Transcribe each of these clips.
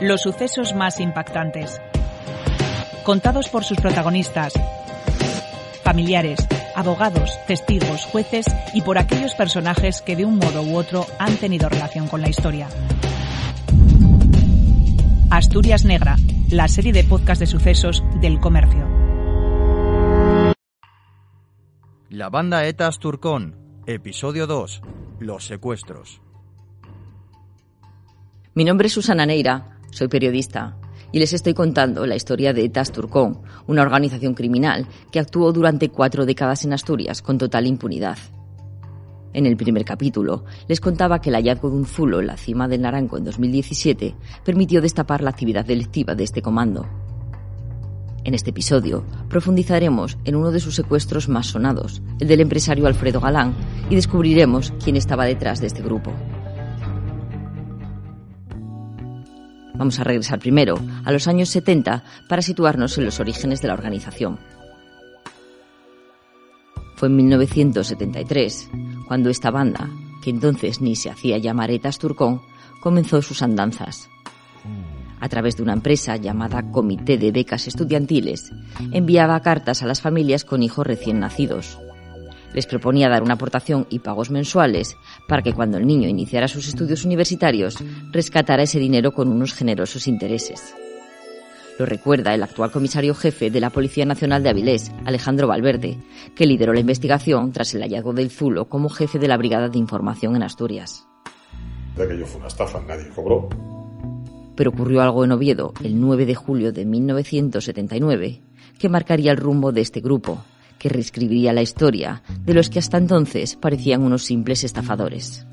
Los sucesos más impactantes. Contados por sus protagonistas, familiares, abogados, testigos, jueces y por aquellos personajes que de un modo u otro han tenido relación con la historia. Asturias Negra, la serie de podcast de sucesos del comercio. La banda ETA Turcón, episodio 2, Los secuestros. Mi nombre es Susana Neira soy periodista y les estoy contando la historia de ETA Turcón, una organización criminal que actuó durante cuatro décadas en Asturias con total impunidad. En el primer capítulo les contaba que el hallazgo de un zulo en la cima del Naranco en 2017 permitió destapar la actividad delictiva de este comando. En este episodio profundizaremos en uno de sus secuestros más sonados, el del empresario Alfredo Galán, y descubriremos quién estaba detrás de este grupo. Vamos a regresar primero a los años 70 para situarnos en los orígenes de la organización. Fue en 1973 cuando esta banda, que entonces ni se hacía llamar Etas Turcón, comenzó sus andanzas. A través de una empresa llamada Comité de Becas Estudiantiles, enviaba cartas a las familias con hijos recién nacidos. Les proponía dar una aportación y pagos mensuales para que cuando el niño iniciara sus estudios universitarios rescatara ese dinero con unos generosos intereses. Lo recuerda el actual comisario jefe de la Policía Nacional de Avilés, Alejandro Valverde, que lideró la investigación tras el hallazgo del Zulo como jefe de la Brigada de Información en Asturias. De fue una estafa, nadie cobró. Pero ocurrió algo en Oviedo el 9 de julio de 1979 que marcaría el rumbo de este grupo que reescribiría la historia de los que hasta entonces parecían unos simples estafadores.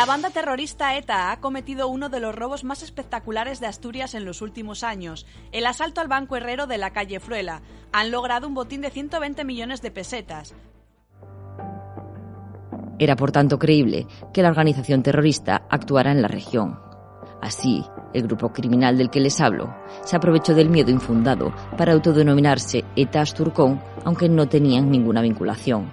La banda terrorista ETA ha cometido uno de los robos más espectaculares de Asturias en los últimos años, el asalto al Banco Herrero de la calle Fruela. Han logrado un botín de 120 millones de pesetas. Era por tanto creíble que la organización terrorista actuara en la región. Así, el grupo criminal del que les hablo se aprovechó del miedo infundado para autodenominarse Etas Turcón, aunque no tenían ninguna vinculación.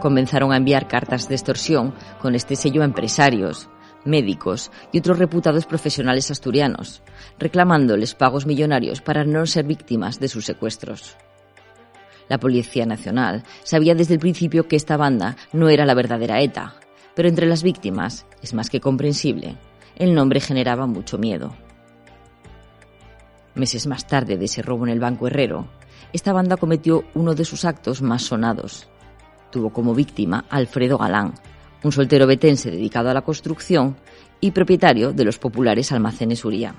Comenzaron a enviar cartas de extorsión con este sello a empresarios, médicos y otros reputados profesionales asturianos, reclamándoles pagos millonarios para no ser víctimas de sus secuestros. La Policía Nacional sabía desde el principio que esta banda no era la verdadera ETA, pero entre las víctimas es más que comprensible el nombre generaba mucho miedo. Meses más tarde de ese robo en el Banco Herrero, esta banda cometió uno de sus actos más sonados. Tuvo como víctima Alfredo Galán, un soltero betense dedicado a la construcción y propietario de los populares almacenes Uría.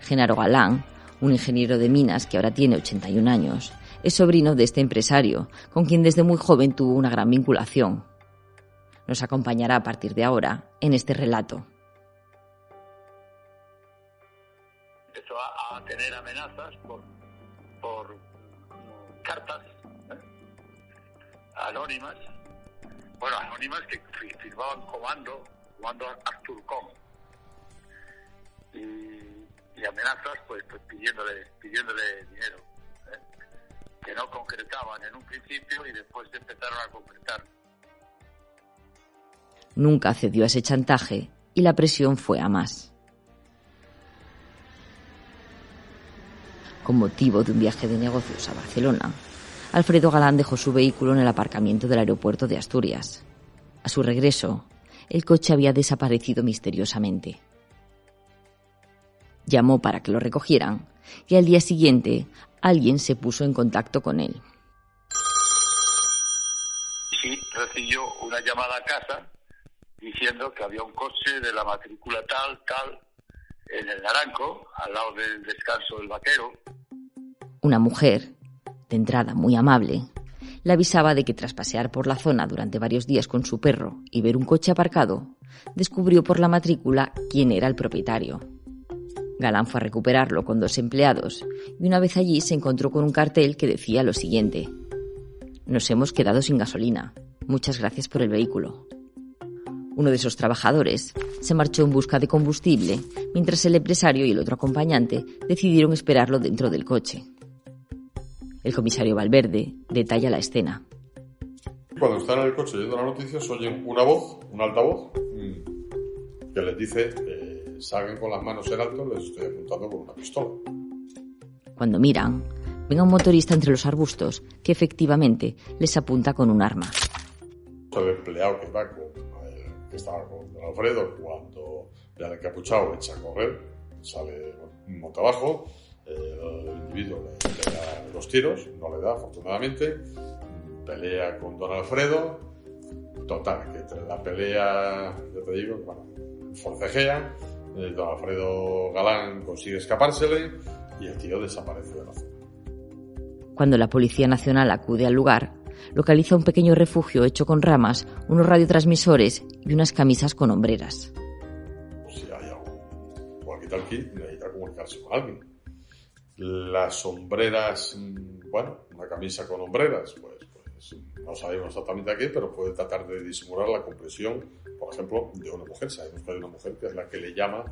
Genaro Galán, un ingeniero de minas que ahora tiene 81 años, es sobrino de este empresario, con quien desde muy joven tuvo una gran vinculación nos acompañará a partir de ahora en este relato. Empezó a, tener amenazas por, por cartas ¿eh? anónimas, bueno, anónimas que firmaban comando, comando Arturcom. Y, y amenazas pues, pues pidiéndole, pidiéndole dinero, ¿eh? que no concretaban en un principio y después empezaron a concretar. Nunca cedió a ese chantaje y la presión fue a más. Con motivo de un viaje de negocios a Barcelona, Alfredo Galán dejó su vehículo en el aparcamiento del aeropuerto de Asturias. A su regreso, el coche había desaparecido misteriosamente. Llamó para que lo recogieran y al día siguiente alguien se puso en contacto con él. Sí, recibió una llamada a casa diciendo que había un coche de la matrícula tal, tal, en el Naranco, al lado del descanso del vaquero. Una mujer, de entrada muy amable, le avisaba de que tras pasear por la zona durante varios días con su perro y ver un coche aparcado, descubrió por la matrícula quién era el propietario. Galán fue a recuperarlo con dos empleados y una vez allí se encontró con un cartel que decía lo siguiente. Nos hemos quedado sin gasolina. Muchas gracias por el vehículo. Uno de esos trabajadores se marchó en busca de combustible, mientras el empresario y el otro acompañante decidieron esperarlo dentro del coche. El comisario Valverde detalla la escena. Cuando están en el coche oyendo las noticias, oyen una voz, un altavoz, que les dice, eh, salgan con las manos en alto, les estoy apuntando con una pistola. Cuando miran, ven a un motorista entre los arbustos que efectivamente les apunta con un arma. El empleado que va con, eh, que estaba con don Alfredo, cuando ya el encapuchado echa a correr, sale monta abajo, eh, el individuo le, le da los tiros, no le da afortunadamente, pelea con don Alfredo, total, que entre la pelea, ya te digo, bueno, forcejea, eh, don Alfredo Galán consigue escapársele y el tío desaparece de la zona. Cuando la Policía Nacional acude al lugar, localiza un pequeño refugio hecho con ramas, unos radiotransmisores y unas camisas con hombreras. Si hay algún walkie-talkie, necesita comunicarse con alguien. Las sombreras, mm, bueno, una camisa con hombreras, pues, pues no sabemos exactamente a qué, pero puede tratar de disimular la compresión, por ejemplo, de una mujer. Sabemos que hay una mujer que es la que le llama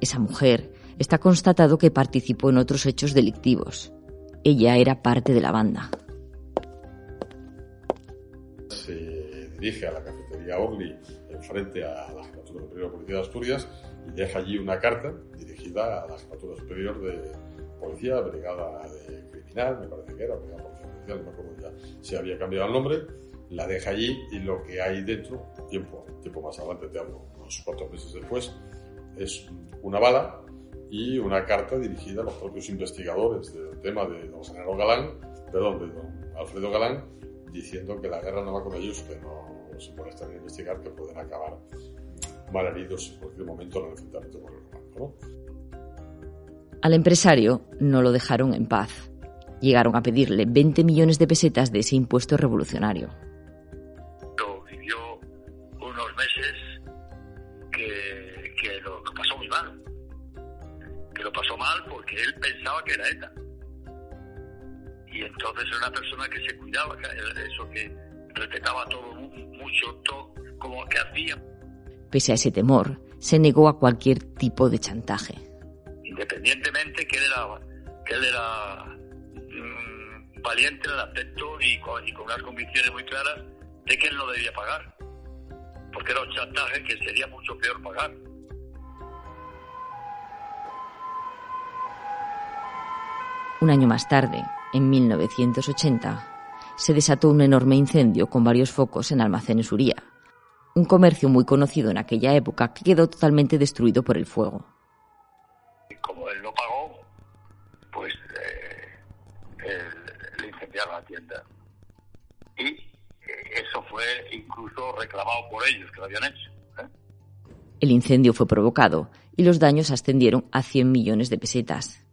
Esa mujer está constatado que participó en otros hechos delictivos. Ella era parte de la banda. Dirige a la cafetería Orly enfrente a la Jefatura Superior de Policía de Asturias y deja allí una carta dirigida a la Jefatura Superior de Policía, Brigada de Criminal, me parece que era, Brigada Policía Judicial, no me acuerdo ya si había cambiado el nombre, la deja allí y lo que hay dentro, tiempo, tiempo más adelante, te hablo, unos cuatro meses después, es una bala y una carta dirigida a los propios investigadores del tema de don Galán, perdón, de don Alfredo Galán, diciendo que la guerra no va con ellos, que no se puede estar a investigar, que pueden acabar mal heridos en cualquier momento en el enfrentamiento con el comando. Al empresario no lo dejaron en paz. Llegaron a pedirle 20 millones de pesetas de ese impuesto revolucionario. Entonces era una persona que se cuidaba, eso que respetaba todo mu- mucho, todo como que hacía, Pese a ese temor, se negó a cualquier tipo de chantaje. independientemente que él era, que él era mm, valiente en el aspecto y con, y con unas convicciones muy claras de que él no debía pagar. Porque era un chantaje que sería mucho peor pagar. Un año más tarde, en 1980, se desató un enorme incendio con varios focos en Almacenes Uría, un comercio muy conocido en aquella época que quedó totalmente destruido por el fuego. Como él no pagó, pues eh, él- le incendiaron la tienda. Y eh, eso fue incluso reclamado por ellos, que lo habían hecho. ¿eh? El incendio fue provocado y los daños ascendieron a 100 millones de pesetas.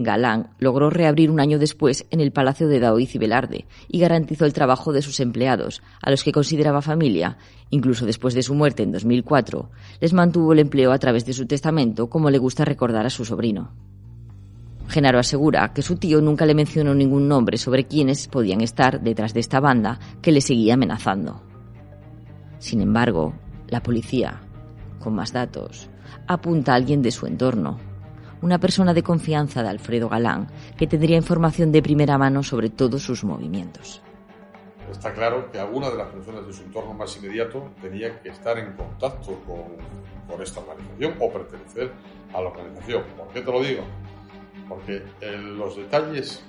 Galán logró reabrir un año después en el Palacio de Daoiz y Velarde y garantizó el trabajo de sus empleados, a los que consideraba familia. Incluso después de su muerte en 2004, les mantuvo el empleo a través de su testamento, como le gusta recordar a su sobrino. Genaro asegura que su tío nunca le mencionó ningún nombre sobre quienes podían estar detrás de esta banda que le seguía amenazando. Sin embargo, la policía, con más datos, apunta a alguien de su entorno, una persona de confianza de Alfredo Galán, que tendría información de primera mano sobre todos sus movimientos. Está claro que alguna de las personas de su entorno más inmediato tenía que estar en contacto con, con esta organización o pertenecer a la organización. ¿Por qué te lo digo? Porque en los detalles,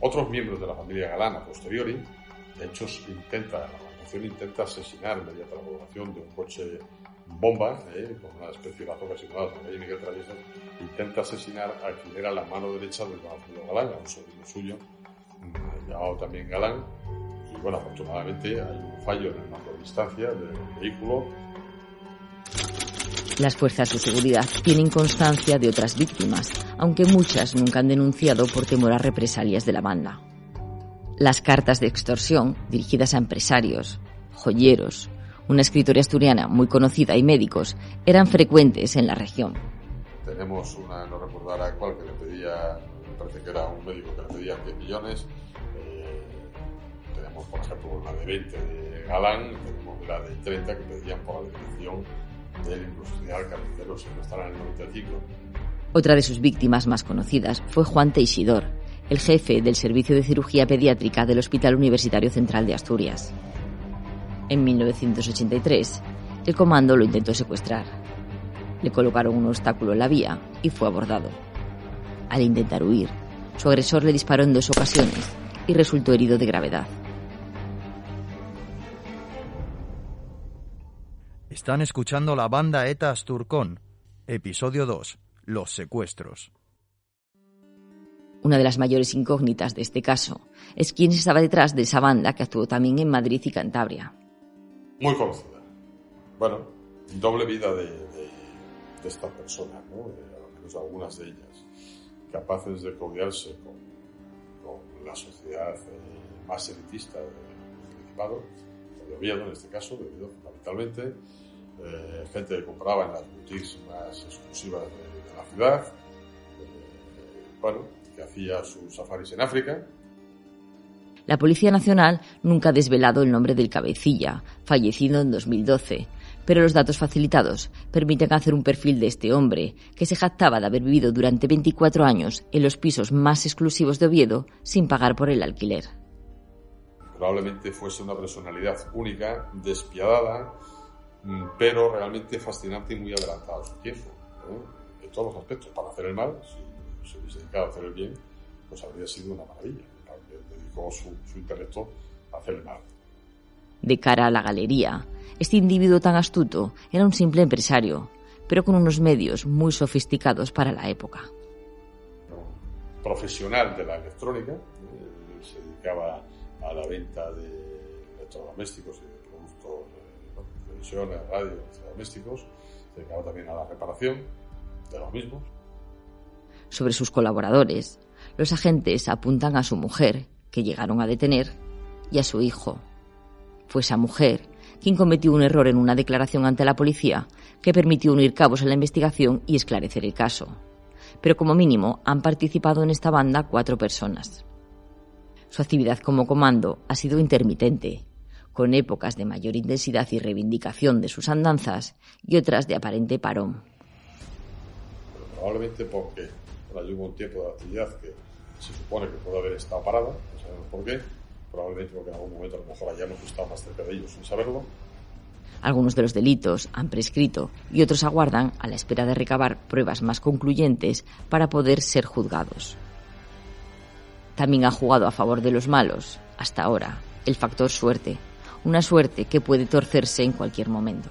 otros miembros de la familia Galán a posteriori, de hecho, intenta, la organización intenta asesinar mediante la colaboración de un coche bomba, eh, con una especie de bazooka simulada con calle Miguel Travieso, intenta asesinar a quien era la mano derecha del Alfredo Galán, a un sobrino suyo, mm, llamado también Galán, y bueno, afortunadamente hay un fallo en de distancia del vehículo. Las fuerzas de seguridad tienen constancia de otras víctimas, aunque muchas nunca han denunciado por temor a represalias de la banda. Las cartas de extorsión, dirigidas a empresarios, joyeros, una escritora asturiana muy conocida y médicos, eran frecuentes en la región. Tenemos una, no recordar a cuál, que le pedía, me parece que era un médico que le pedía 10 millones. Eh, tenemos, por ejemplo, la de 20 de Galán, tenemos la de 30 que pedían por la dirección del industrial carnicero, si no estará en el 95. Otra de sus víctimas más conocidas fue Juan Teixidor, el jefe del Servicio de Cirugía Pediátrica del Hospital Universitario Central de Asturias. En 1983, el comando lo intentó secuestrar. Le colocaron un obstáculo en la vía y fue abordado. Al intentar huir, su agresor le disparó en dos ocasiones y resultó herido de gravedad. Están escuchando la banda ETA Asturcón, episodio 2, Los secuestros. Una de las mayores incógnitas de este caso es quién estaba detrás de esa banda que actuó también en Madrid y Cantabria. Muy conocida. Bueno, doble vida de, de, de estas personas, ¿no? Eh, al menos algunas de ellas, capaces de codearse con, la sociedad eh, más elitista del Principado, de Oviedo en este caso, debido fundamentalmente, eh, gente que compraba en las boutiques más exclusivas de, de la ciudad, eh, bueno, que hacía sus safaris en África, la Policía Nacional nunca ha desvelado el nombre del cabecilla, fallecido en 2012, pero los datos facilitados permiten hacer un perfil de este hombre, que se jactaba de haber vivido durante 24 años en los pisos más exclusivos de Oviedo sin pagar por el alquiler. Probablemente fuese una personalidad única, despiadada, mm, pero realmente fascinante y muy adelantada a su tiempo, en todos los aspectos. Para hacer el mal, si se hubiese dedicado a hacer el bien, pues habría sido una maravilla dedicó su, su intelecto a hacer el mal. De cara a la galería, este individuo tan astuto era un simple empresario, pero con unos medios muy sofisticados para la época. Un profesional de la electrónica, eh, se dedicaba a la venta de electrodomésticos y de productos de bueno, televisiones, radio, electrodomésticos, se dedicaba también a la reparación de los mismos. Sobre sus colaboradores, los agentes apuntan a su mujer, que llegaron a detener, y a su hijo. Fue esa mujer quien cometió un error en una declaración ante la policía que permitió unir cabos en la investigación y esclarecer el caso. Pero como mínimo han participado en esta banda cuatro personas. Su actividad como comando ha sido intermitente, con épocas de mayor intensidad y reivindicación de sus andanzas y otras de aparente parón. Probablemente porque hubo un tiempo de actividad que se supone que puede haber estado parada, sabemos por qué, probablemente porque en algún momento a lo mejor hayamos estado más cerca de ellos sin saberlo. Algunos de los delitos han prescrito y otros aguardan a la espera de recabar pruebas más concluyentes para poder ser juzgados. También ha jugado a favor de los malos, hasta ahora, el factor suerte, una suerte que puede torcerse en cualquier momento.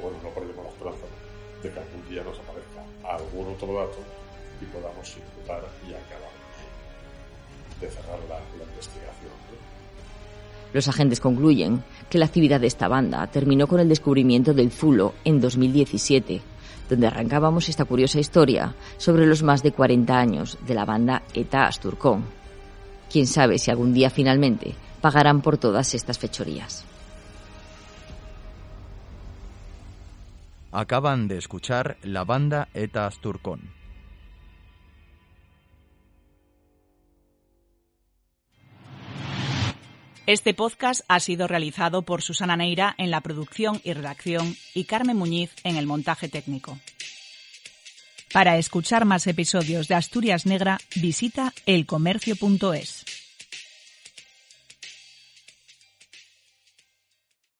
Bueno, no perdemos la esperanza de que algún día nos aparezca algún otro dato y podamos imputar de, cerrar la, la investigación. ¿no? Los agentes concluyen que la actividad de esta banda terminó con el descubrimiento del Zulo en 2017, donde arrancábamos esta curiosa historia sobre los más de 40 años de la banda ETA Asturcón. Quién sabe si algún día finalmente pagarán por todas estas fechorías. Acaban de escuchar la banda ETA Asturcón. Este podcast ha sido realizado por Susana Neira en la producción y redacción y Carmen Muñiz en el montaje técnico. Para escuchar más episodios de Asturias Negra, visita elcomercio.es.